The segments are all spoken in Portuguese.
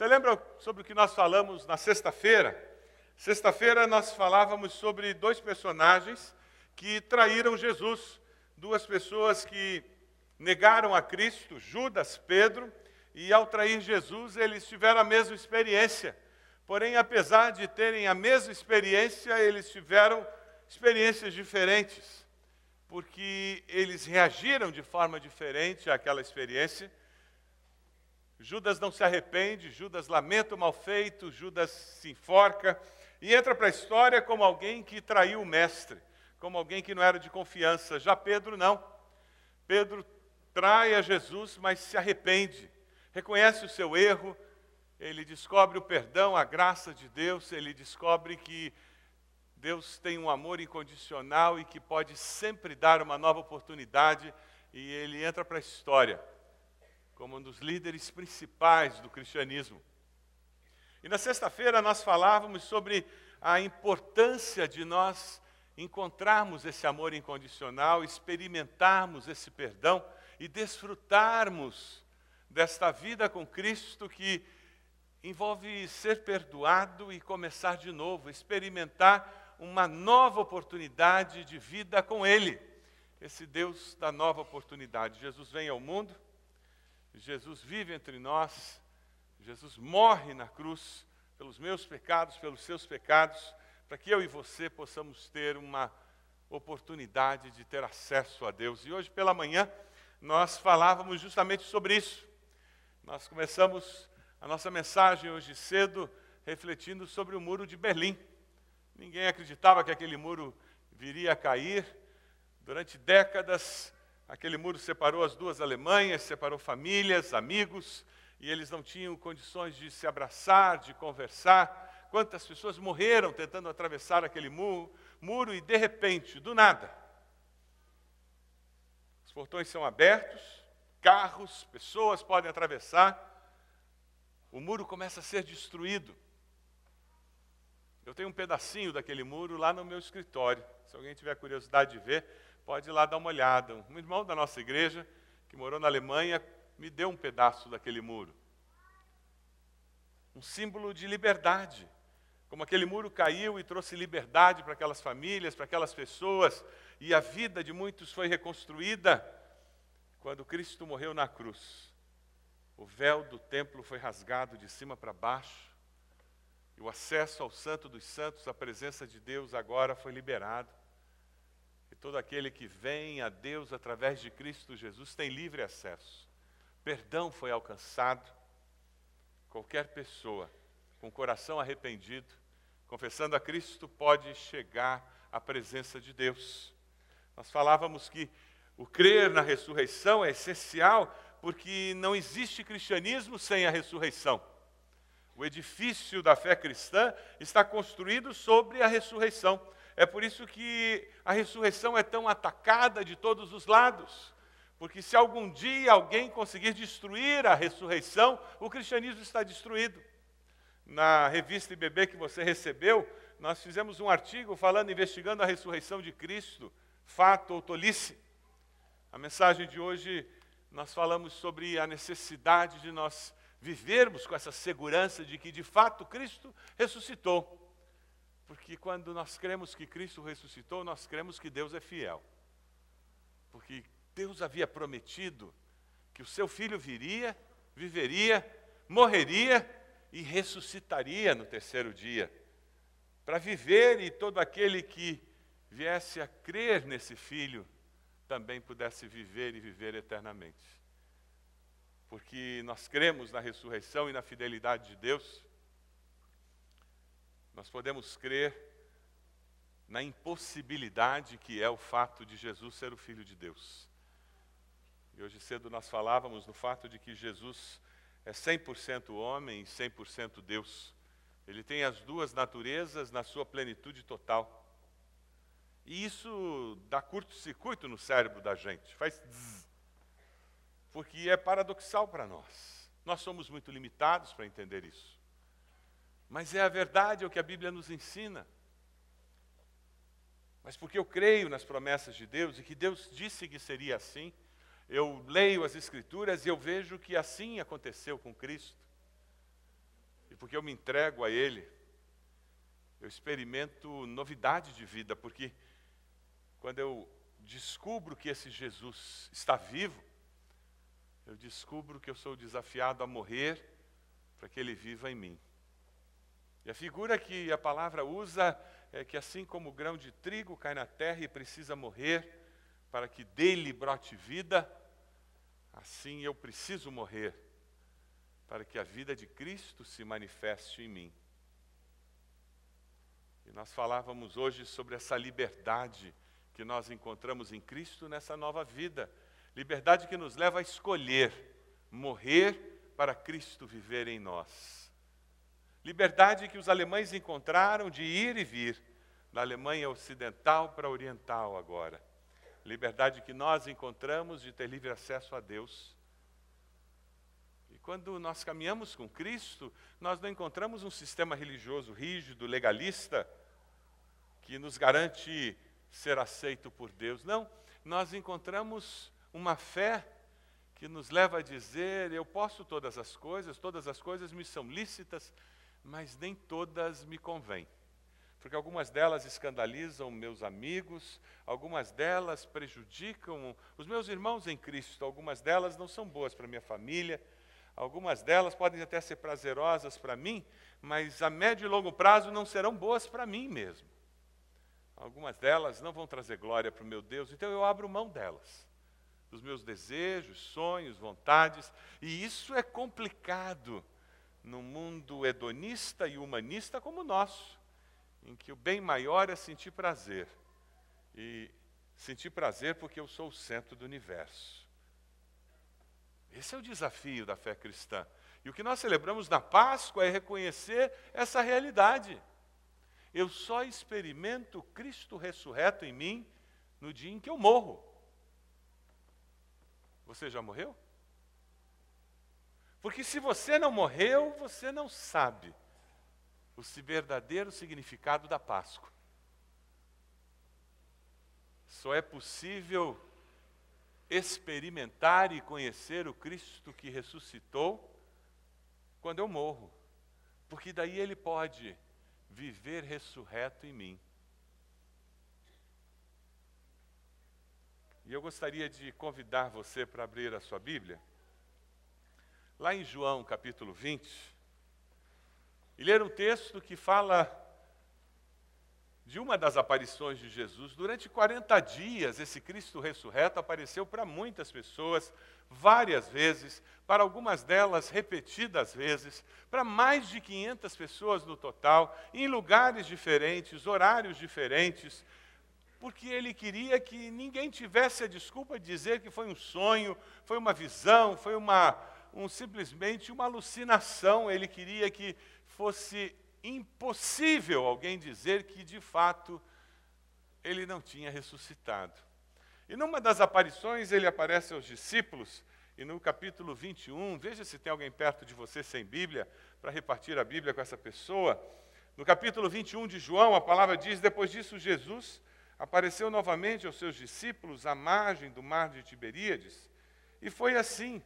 Você lembra sobre o que nós falamos na sexta-feira? Sexta-feira nós falávamos sobre dois personagens que traíram Jesus, duas pessoas que negaram a Cristo, Judas, Pedro, e ao trair Jesus eles tiveram a mesma experiência. Porém, apesar de terem a mesma experiência, eles tiveram experiências diferentes, porque eles reagiram de forma diferente àquela experiência. Judas não se arrepende, Judas lamenta o mal feito, Judas se enforca e entra para a história como alguém que traiu o mestre, como alguém que não era de confiança. Já Pedro não. Pedro trai a Jesus, mas se arrepende, reconhece o seu erro, ele descobre o perdão, a graça de Deus, ele descobre que Deus tem um amor incondicional e que pode sempre dar uma nova oportunidade, e ele entra para a história como um dos líderes principais do cristianismo. E na sexta-feira nós falávamos sobre a importância de nós encontrarmos esse amor incondicional, experimentarmos esse perdão e desfrutarmos desta vida com Cristo que envolve ser perdoado e começar de novo, experimentar uma nova oportunidade de vida com Ele. Esse Deus da nova oportunidade. Jesus vem ao mundo, Jesus vive entre nós, Jesus morre na cruz pelos meus pecados, pelos seus pecados, para que eu e você possamos ter uma oportunidade de ter acesso a Deus. E hoje pela manhã nós falávamos justamente sobre isso. Nós começamos a nossa mensagem hoje cedo refletindo sobre o muro de Berlim. Ninguém acreditava que aquele muro viria a cair. Durante décadas, aquele muro separou as duas Alemanhas, separou famílias, amigos, e eles não tinham condições de se abraçar, de conversar. Quantas pessoas morreram tentando atravessar aquele muro, muro e de repente, do nada, os portões são abertos, carros, pessoas podem atravessar, o muro começa a ser destruído. Eu tenho um pedacinho daquele muro lá no meu escritório. Se alguém tiver curiosidade de ver, pode ir lá dar uma olhada. Um irmão da nossa igreja, que morou na Alemanha, me deu um pedaço daquele muro. Um símbolo de liberdade. Como aquele muro caiu e trouxe liberdade para aquelas famílias, para aquelas pessoas, e a vida de muitos foi reconstruída quando Cristo morreu na cruz o véu do templo foi rasgado de cima para baixo, e o acesso ao Santo dos Santos, a presença de Deus agora foi liberado. Todo aquele que vem a Deus através de Cristo Jesus tem livre acesso. Perdão foi alcançado. Qualquer pessoa com coração arrependido, confessando a Cristo, pode chegar à presença de Deus. Nós falávamos que o crer na ressurreição é essencial porque não existe cristianismo sem a ressurreição. O edifício da fé cristã está construído sobre a ressurreição. É por isso que a ressurreição é tão atacada de todos os lados. Porque se algum dia alguém conseguir destruir a ressurreição, o cristianismo está destruído. Na revista IBB que você recebeu, nós fizemos um artigo falando, investigando a ressurreição de Cristo, fato ou tolice. A mensagem de hoje nós falamos sobre a necessidade de nós vivermos com essa segurança de que de fato Cristo ressuscitou. Porque quando nós cremos que Cristo ressuscitou, nós cremos que Deus é fiel. Porque Deus havia prometido que o seu filho viria, viveria, morreria e ressuscitaria no terceiro dia. Para viver e todo aquele que viesse a crer nesse filho também pudesse viver e viver eternamente. Porque nós cremos na ressurreição e na fidelidade de Deus, nós podemos crer na impossibilidade que é o fato de Jesus ser o Filho de Deus. E hoje cedo nós falávamos no fato de que Jesus é 100% homem e 100% Deus. Ele tem as duas naturezas na sua plenitude total. E isso dá curto-circuito no cérebro da gente, faz zzz, porque é paradoxal para nós. Nós somos muito limitados para entender isso. Mas é a verdade, é o que a Bíblia nos ensina. Mas porque eu creio nas promessas de Deus e que Deus disse que seria assim, eu leio as Escrituras e eu vejo que assim aconteceu com Cristo. porque eu me entrego a Ele, eu experimento novidade de vida, porque quando eu descubro que esse Jesus está vivo, eu descubro que eu sou desafiado a morrer para que ele viva em mim. E a figura que a palavra usa é que assim como o grão de trigo cai na terra e precisa morrer para que dele brote vida, assim eu preciso morrer para que a vida de Cristo se manifeste em mim. E nós falávamos hoje sobre essa liberdade que nós encontramos em Cristo nessa nova vida. Liberdade que nos leva a escolher morrer para Cristo viver em nós. Liberdade que os alemães encontraram de ir e vir, da Alemanha ocidental para a oriental agora. Liberdade que nós encontramos de ter livre acesso a Deus quando nós caminhamos com Cristo, nós não encontramos um sistema religioso rígido, legalista, que nos garante ser aceito por Deus. Não, nós encontramos uma fé que nos leva a dizer: eu posso todas as coisas, todas as coisas me são lícitas, mas nem todas me convêm. Porque algumas delas escandalizam meus amigos, algumas delas prejudicam os meus irmãos em Cristo, algumas delas não são boas para minha família, Algumas delas podem até ser prazerosas para mim, mas a médio e longo prazo não serão boas para mim mesmo. Algumas delas não vão trazer glória para o meu Deus, então eu abro mão delas, dos meus desejos, sonhos, vontades, e isso é complicado num mundo hedonista e humanista como o nosso, em que o bem maior é sentir prazer. E sentir prazer porque eu sou o centro do universo. Esse é o desafio da fé cristã. E o que nós celebramos na Páscoa é reconhecer essa realidade. Eu só experimento Cristo ressurreto em mim no dia em que eu morro. Você já morreu? Porque se você não morreu, você não sabe o verdadeiro significado da Páscoa. Só é possível experimentar e conhecer o Cristo que ressuscitou quando eu morro, porque daí ele pode viver ressurreto em mim. E eu gostaria de convidar você para abrir a sua Bíblia, lá em João capítulo 20, e ler um texto que fala de uma das aparições de Jesus. Durante 40 dias, esse Cristo ressurreto apareceu para muitas pessoas, várias vezes, para algumas delas repetidas vezes, para mais de 500 pessoas no total, em lugares diferentes, horários diferentes, porque ele queria que ninguém tivesse a desculpa de dizer que foi um sonho, foi uma visão, foi uma, um, simplesmente uma alucinação. Ele queria que fosse impossível alguém dizer que de fato ele não tinha ressuscitado. E numa das aparições ele aparece aos discípulos, e no capítulo 21, veja se tem alguém perto de você sem Bíblia, para repartir a Bíblia com essa pessoa. No capítulo 21 de João, a palavra diz: Depois disso, Jesus apareceu novamente aos seus discípulos à margem do mar de Tiberíades. E foi assim: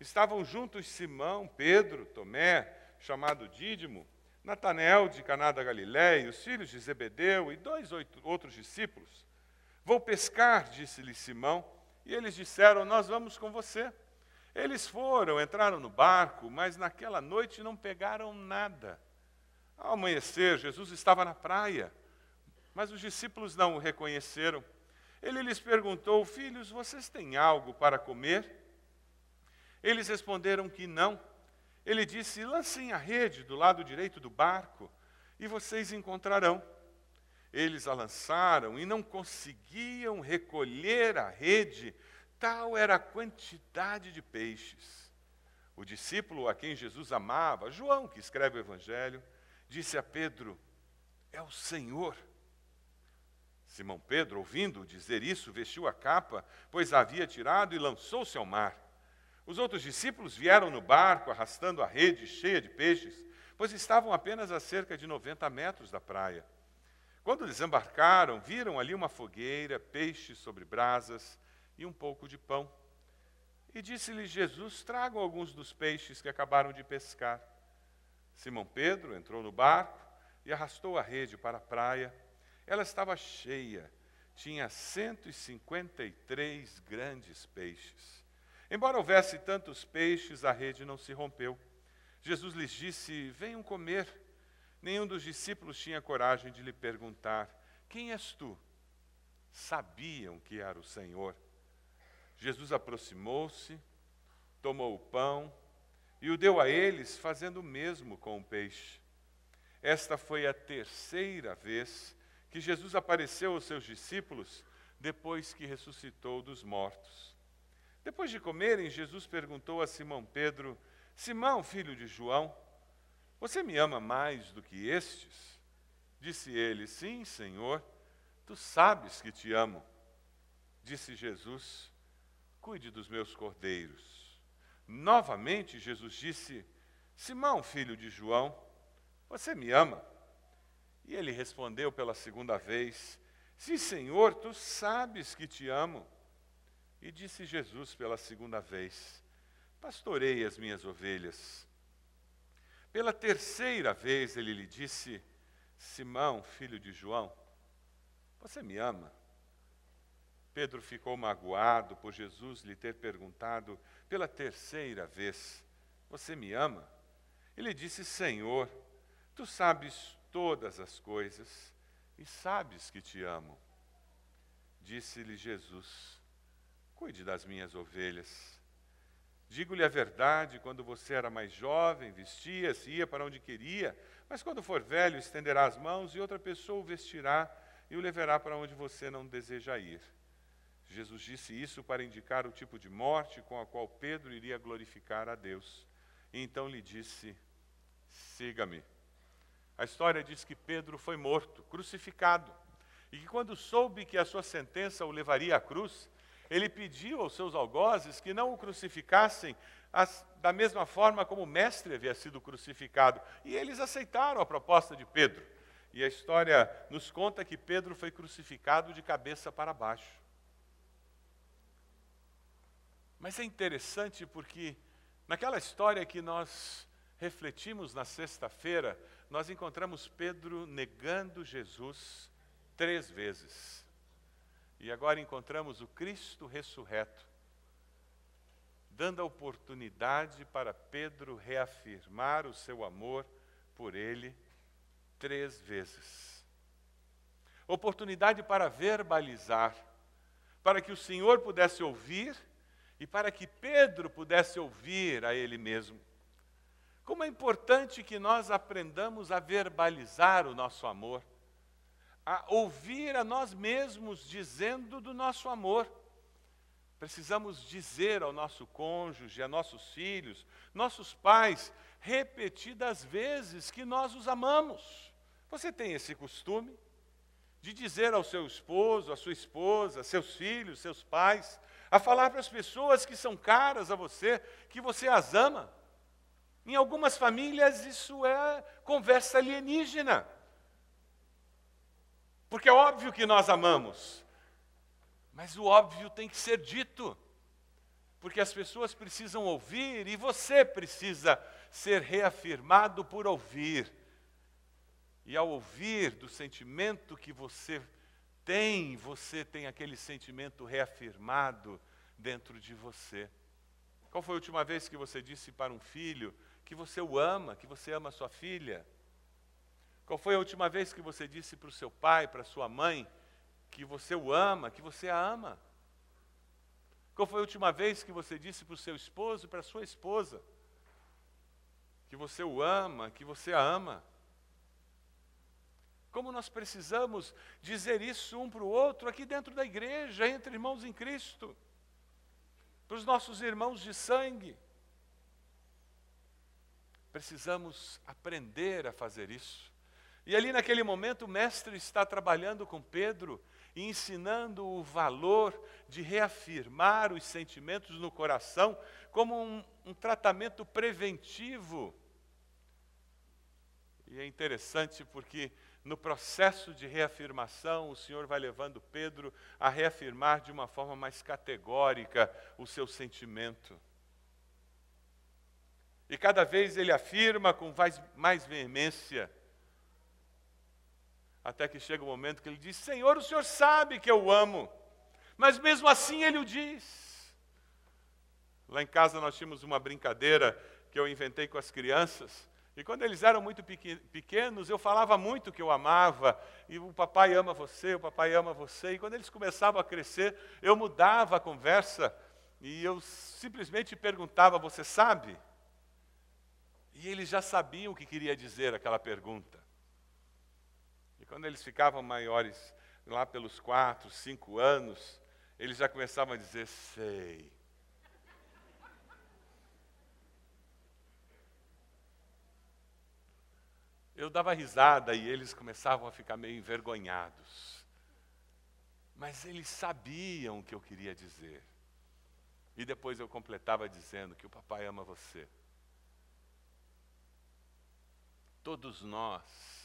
estavam juntos Simão, Pedro, Tomé, chamado Dídimo, Natanael de Caná da Galiléia, os filhos de Zebedeu e dois outros discípulos. Vou pescar, disse-lhe Simão, e eles disseram: Nós vamos com você. Eles foram, entraram no barco, mas naquela noite não pegaram nada. Ao amanhecer, Jesus estava na praia, mas os discípulos não o reconheceram. Ele lhes perguntou: Filhos, vocês têm algo para comer? Eles responderam que não. Ele disse: lancem a rede do lado direito do barco e vocês encontrarão. Eles a lançaram e não conseguiam recolher a rede, tal era a quantidade de peixes. O discípulo a quem Jesus amava, João, que escreve o Evangelho, disse a Pedro: É o Senhor. Simão Pedro, ouvindo dizer isso, vestiu a capa, pois a havia tirado e lançou-se ao mar. Os outros discípulos vieram no barco arrastando a rede cheia de peixes, pois estavam apenas a cerca de 90 metros da praia. Quando desembarcaram, viram ali uma fogueira, peixes sobre brasas e um pouco de pão. E disse-lhe Jesus: Tragam alguns dos peixes que acabaram de pescar. Simão Pedro entrou no barco e arrastou a rede para a praia. Ela estava cheia, tinha 153 grandes peixes. Embora houvesse tantos peixes, a rede não se rompeu. Jesus lhes disse: Venham comer. Nenhum dos discípulos tinha coragem de lhe perguntar: Quem és tu? Sabiam que era o Senhor. Jesus aproximou-se, tomou o pão e o deu a eles, fazendo o mesmo com o peixe. Esta foi a terceira vez que Jesus apareceu aos seus discípulos depois que ressuscitou dos mortos. Depois de comerem, Jesus perguntou a Simão Pedro: Simão, filho de João, você me ama mais do que estes? Disse ele: Sim, Senhor, tu sabes que te amo. Disse Jesus: Cuide dos meus cordeiros. Novamente, Jesus disse: Simão, filho de João, você me ama? E ele respondeu pela segunda vez: Sim, Senhor, tu sabes que te amo. E disse Jesus pela segunda vez: Pastorei as minhas ovelhas. Pela terceira vez ele lhe disse: Simão, filho de João, você me ama? Pedro ficou magoado por Jesus lhe ter perguntado pela terceira vez: Você me ama? Ele disse: Senhor, tu sabes todas as coisas e sabes que te amo. Disse-lhe Jesus: Cuide das minhas ovelhas. Digo-lhe a verdade: quando você era mais jovem, vestia-se, ia para onde queria, mas quando for velho, estenderá as mãos e outra pessoa o vestirá e o levará para onde você não deseja ir. Jesus disse isso para indicar o tipo de morte com a qual Pedro iria glorificar a Deus. E então lhe disse: Siga-me. A história diz que Pedro foi morto, crucificado, e que quando soube que a sua sentença o levaria à cruz, ele pediu aos seus algozes que não o crucificassem as, da mesma forma como o mestre havia sido crucificado. E eles aceitaram a proposta de Pedro. E a história nos conta que Pedro foi crucificado de cabeça para baixo. Mas é interessante porque naquela história que nós refletimos na sexta-feira, nós encontramos Pedro negando Jesus três vezes. E agora encontramos o Cristo ressurreto, dando a oportunidade para Pedro reafirmar o seu amor por ele três vezes. Oportunidade para verbalizar, para que o Senhor pudesse ouvir e para que Pedro pudesse ouvir a ele mesmo. Como é importante que nós aprendamos a verbalizar o nosso amor a ouvir a nós mesmos dizendo do nosso amor. Precisamos dizer ao nosso cônjuge, a nossos filhos, nossos pais, repetidas vezes que nós os amamos. Você tem esse costume de dizer ao seu esposo, à sua esposa, seus filhos, seus pais, a falar para as pessoas que são caras a você, que você as ama. Em algumas famílias isso é conversa alienígena. Porque é óbvio que nós amamos, mas o óbvio tem que ser dito, porque as pessoas precisam ouvir e você precisa ser reafirmado por ouvir. E ao ouvir do sentimento que você tem, você tem aquele sentimento reafirmado dentro de você. Qual foi a última vez que você disse para um filho que você o ama, que você ama sua filha? Qual foi a última vez que você disse para o seu pai, para sua mãe, que você o ama, que você a ama? Qual foi a última vez que você disse para o seu esposo para a sua esposa que você o ama, que você a ama? Como nós precisamos dizer isso um para o outro aqui dentro da igreja, entre irmãos em Cristo, para os nossos irmãos de sangue. Precisamos aprender a fazer isso. E ali naquele momento o mestre está trabalhando com Pedro e ensinando o valor de reafirmar os sentimentos no coração como um, um tratamento preventivo. E é interessante porque no processo de reafirmação, o Senhor vai levando Pedro a reafirmar de uma forma mais categórica o seu sentimento. E cada vez ele afirma com mais, mais veemência. Até que chega o um momento que ele diz: Senhor, o Senhor sabe que eu o amo. Mas mesmo assim ele o diz. Lá em casa nós tínhamos uma brincadeira que eu inventei com as crianças. E quando eles eram muito pequenos, eu falava muito que eu amava, e o papai ama você, o papai ama você. E quando eles começavam a crescer, eu mudava a conversa e eu simplesmente perguntava: Você sabe? E eles já sabiam o que queria dizer aquela pergunta. E quando eles ficavam maiores, lá pelos quatro, cinco anos, eles já começavam a dizer: Sei. Eu dava risada e eles começavam a ficar meio envergonhados. Mas eles sabiam o que eu queria dizer. E depois eu completava dizendo que o papai ama você. Todos nós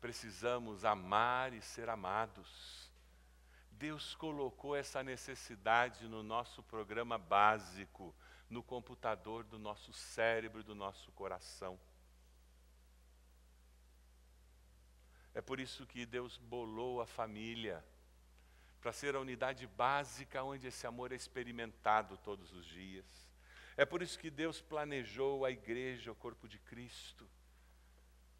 precisamos amar e ser amados. Deus colocou essa necessidade no nosso programa básico, no computador do nosso cérebro, do nosso coração. É por isso que Deus bolou a família, para ser a unidade básica onde esse amor é experimentado todos os dias. É por isso que Deus planejou a igreja, o corpo de Cristo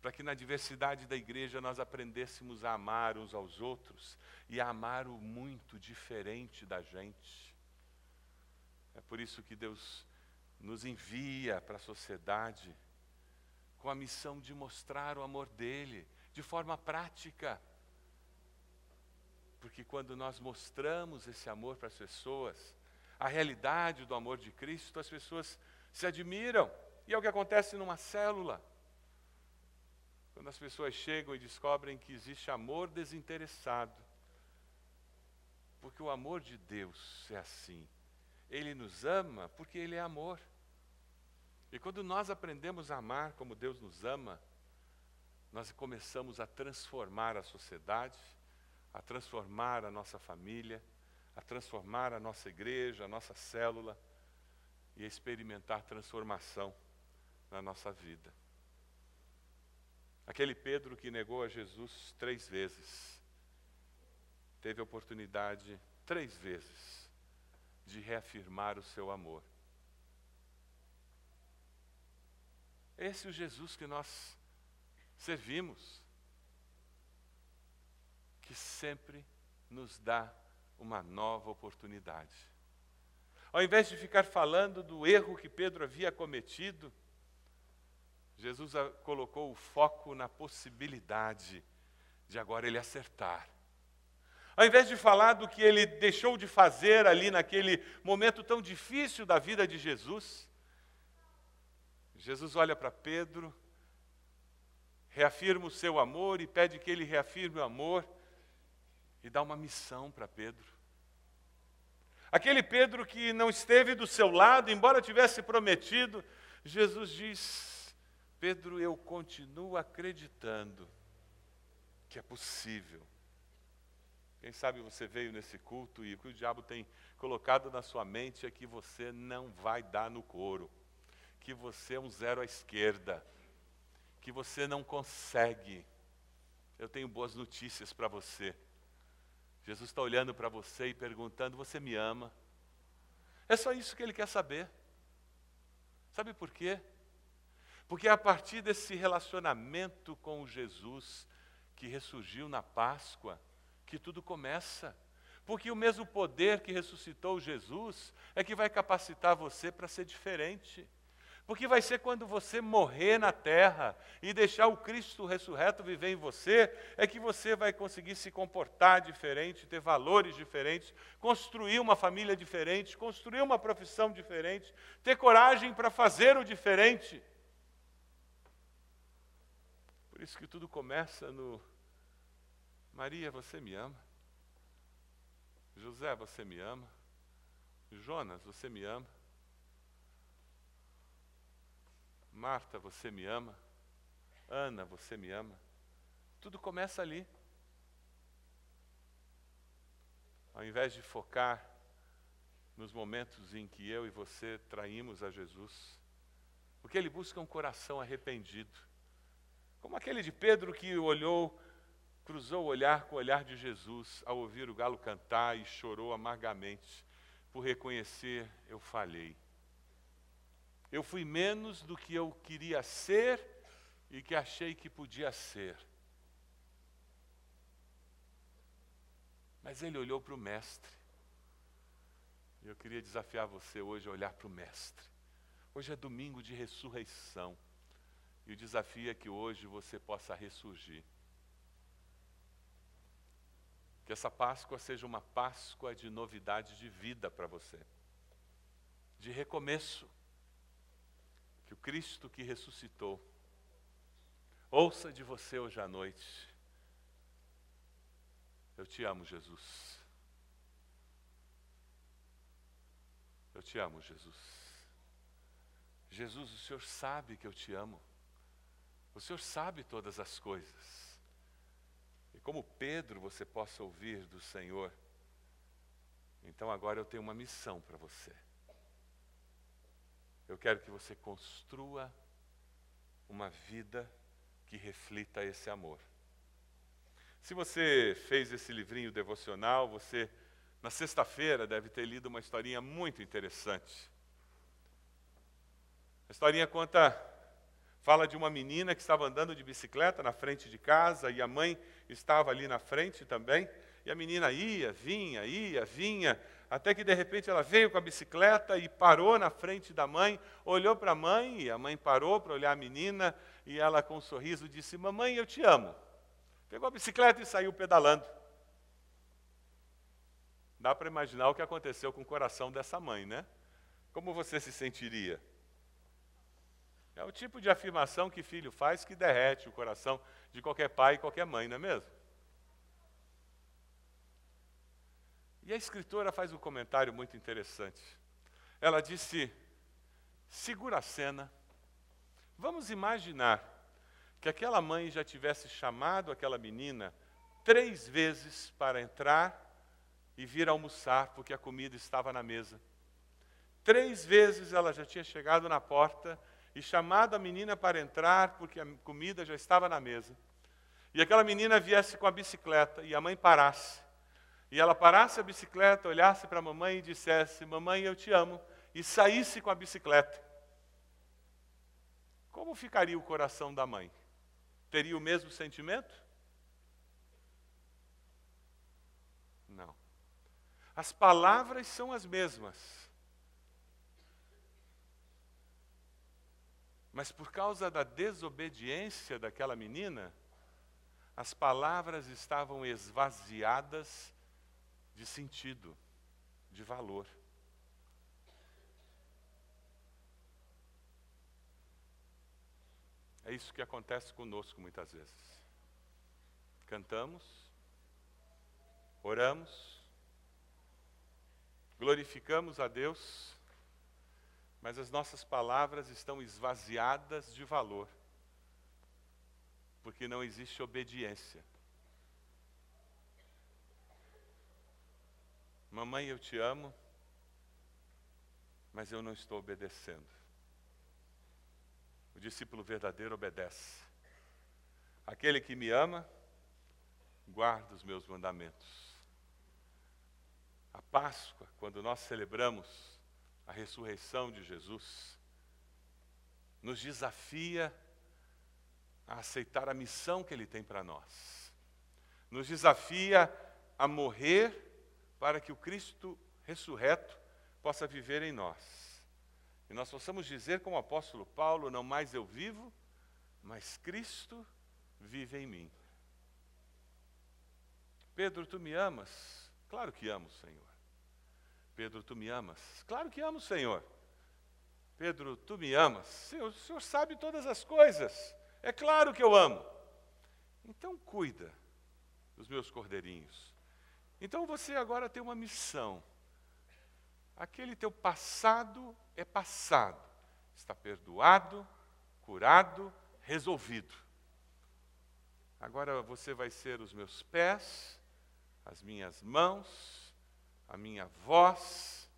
para que na diversidade da igreja nós aprendêssemos a amar uns aos outros e a amar o muito diferente da gente. É por isso que Deus nos envia para a sociedade com a missão de mostrar o amor dele de forma prática. Porque quando nós mostramos esse amor para as pessoas, a realidade do amor de Cristo, as pessoas se admiram. E é o que acontece numa célula. Quando as pessoas chegam e descobrem que existe amor desinteressado. Porque o amor de Deus é assim. Ele nos ama porque Ele é amor. E quando nós aprendemos a amar como Deus nos ama, nós começamos a transformar a sociedade, a transformar a nossa família, a transformar a nossa igreja, a nossa célula e a experimentar transformação na nossa vida. Aquele Pedro que negou a Jesus três vezes, teve a oportunidade três vezes de reafirmar o seu amor. Esse é o Jesus que nós servimos, que sempre nos dá uma nova oportunidade. Ao invés de ficar falando do erro que Pedro havia cometido, Jesus colocou o foco na possibilidade de agora ele acertar. Ao invés de falar do que ele deixou de fazer ali naquele momento tão difícil da vida de Jesus, Jesus olha para Pedro, reafirma o seu amor e pede que ele reafirme o amor e dá uma missão para Pedro. Aquele Pedro que não esteve do seu lado, embora tivesse prometido, Jesus diz: Pedro, eu continuo acreditando que é possível. Quem sabe você veio nesse culto e o que o diabo tem colocado na sua mente é que você não vai dar no couro, que você é um zero à esquerda, que você não consegue. Eu tenho boas notícias para você. Jesus está olhando para você e perguntando: Você me ama? É só isso que ele quer saber. Sabe por quê? Porque é a partir desse relacionamento com Jesus que ressurgiu na Páscoa que tudo começa. Porque o mesmo poder que ressuscitou Jesus é que vai capacitar você para ser diferente. Porque vai ser quando você morrer na terra e deixar o Cristo ressurreto viver em você, é que você vai conseguir se comportar diferente, ter valores diferentes, construir uma família diferente, construir uma profissão diferente, ter coragem para fazer o diferente. Por isso que tudo começa no Maria, você me ama. José, você me ama. Jonas, você me ama. Marta, você me ama. Ana, você me ama. Tudo começa ali. Ao invés de focar nos momentos em que eu e você traímos a Jesus, O que ele busca é um coração arrependido. Como aquele de Pedro que olhou, cruzou o olhar com o olhar de Jesus ao ouvir o galo cantar e chorou amargamente por reconhecer: eu falhei. Eu fui menos do que eu queria ser e que achei que podia ser. Mas ele olhou para o Mestre. E eu queria desafiar você hoje a olhar para o Mestre. Hoje é domingo de ressurreição. E o desafio é que hoje você possa ressurgir. Que essa Páscoa seja uma Páscoa de novidade de vida para você, de recomeço. Que o Cristo que ressuscitou ouça de você hoje à noite eu te amo, Jesus. Eu te amo, Jesus. Jesus, o Senhor sabe que eu te amo. O Senhor sabe todas as coisas. E como Pedro você possa ouvir do Senhor, então agora eu tenho uma missão para você. Eu quero que você construa uma vida que reflita esse amor. Se você fez esse livrinho devocional, você, na sexta-feira, deve ter lido uma historinha muito interessante. A historinha conta, fala de uma menina que estava andando de bicicleta na frente de casa e a mãe estava ali na frente também. E a menina ia, vinha, ia, vinha, até que de repente ela veio com a bicicleta e parou na frente da mãe, olhou para a mãe, e a mãe parou para olhar a menina, e ela com um sorriso disse: Mamãe, eu te amo. Pegou a bicicleta e saiu pedalando. Dá para imaginar o que aconteceu com o coração dessa mãe, né? Como você se sentiria? É o tipo de afirmação que filho faz que derrete o coração de qualquer pai e qualquer mãe, não é mesmo? E a escritora faz um comentário muito interessante. Ela disse: segura a cena. Vamos imaginar que aquela mãe já tivesse chamado aquela menina três vezes para entrar e vir almoçar, porque a comida estava na mesa. Três vezes ela já tinha chegado na porta e chamado a menina para entrar, porque a comida já estava na mesa. E aquela menina viesse com a bicicleta e a mãe parasse. E ela parasse a bicicleta, olhasse para a mamãe e dissesse: Mamãe, eu te amo, e saísse com a bicicleta. Como ficaria o coração da mãe? teria o mesmo sentimento? Não. As palavras são as mesmas. Mas por causa da desobediência daquela menina, as palavras estavam esvaziadas de sentido, de valor. É isso que acontece conosco muitas vezes. Cantamos, oramos, glorificamos a Deus, mas as nossas palavras estão esvaziadas de valor, porque não existe obediência. Mamãe, eu te amo, mas eu não estou obedecendo. O discípulo verdadeiro obedece. Aquele que me ama, guarda os meus mandamentos. A Páscoa, quando nós celebramos a ressurreição de Jesus, nos desafia a aceitar a missão que Ele tem para nós. Nos desafia a morrer para que o Cristo ressurreto possa viver em nós. E nós possamos dizer, como o apóstolo Paulo: Não mais eu vivo, mas Cristo vive em mim. Pedro, tu me amas? Claro que amo, Senhor. Pedro, tu me amas? Claro que amo, Senhor. Pedro, tu me amas? Senhor, o Senhor sabe todas as coisas. É claro que eu amo. Então cuida dos meus cordeirinhos. Então você agora tem uma missão. Aquele teu passado é passado, está perdoado, curado, resolvido. Agora você vai ser os meus pés, as minhas mãos, a minha voz,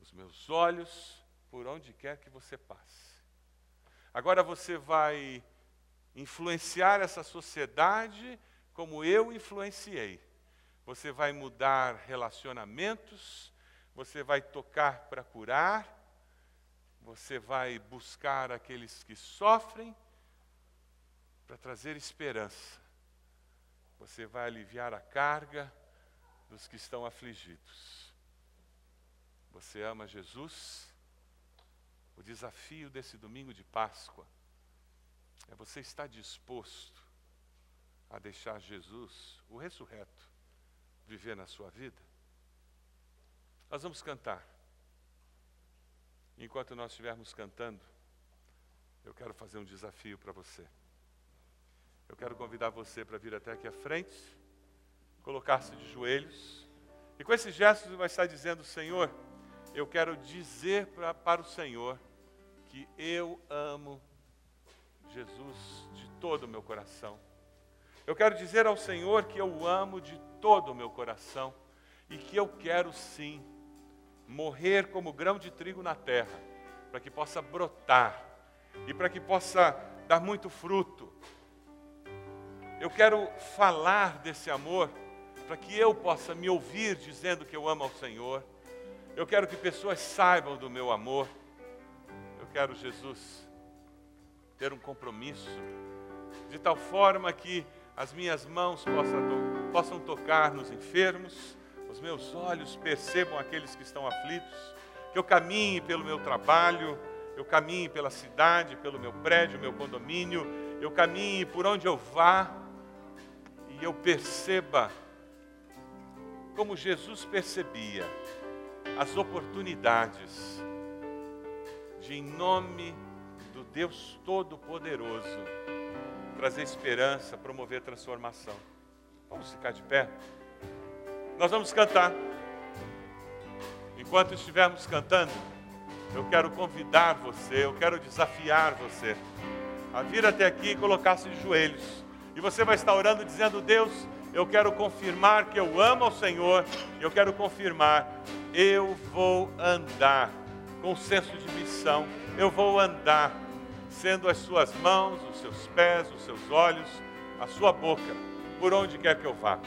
os meus olhos, por onde quer que você passe. Agora você vai influenciar essa sociedade como eu influenciei. Você vai mudar relacionamentos, você vai tocar para curar, você vai buscar aqueles que sofrem para trazer esperança. Você vai aliviar a carga dos que estão afligidos. Você ama Jesus? O desafio desse domingo de Páscoa é você estar disposto a deixar Jesus, o ressurreto, viver na sua vida? Nós vamos cantar. Enquanto nós estivermos cantando, eu quero fazer um desafio para você. Eu quero convidar você para vir até aqui à frente, colocar-se de joelhos, e com esse gesto você vai estar dizendo: Senhor, eu quero dizer pra, para o Senhor que eu amo Jesus de todo o meu coração. Eu quero dizer ao Senhor que eu o amo de todo o meu coração e que eu quero sim morrer como grão de trigo na terra, para que possa brotar e para que possa dar muito fruto. Eu quero falar desse amor para que eu possa me ouvir dizendo que eu amo ao Senhor. Eu quero que pessoas saibam do meu amor. Eu quero, Jesus, ter um compromisso de tal forma que as minhas mãos possam, possam tocar nos enfermos, os meus olhos percebam aqueles que estão aflitos, que eu caminhe pelo meu trabalho, eu caminhe pela cidade, pelo meu prédio, meu condomínio, eu caminhe por onde eu vá e eu perceba como Jesus percebia as oportunidades de, em nome do Deus Todo-Poderoso, trazer esperança, promover transformação. Vamos ficar de pé? Nós vamos cantar. Enquanto estivermos cantando, eu quero convidar você, eu quero desafiar você a vir até aqui e colocar-se de joelhos. E você vai estar orando dizendo: Deus, eu quero confirmar que eu amo ao Senhor, eu quero confirmar, eu vou andar com senso de missão, eu vou andar sendo as suas mãos, os seus pés, os seus olhos, a sua boca, por onde quer que eu vá.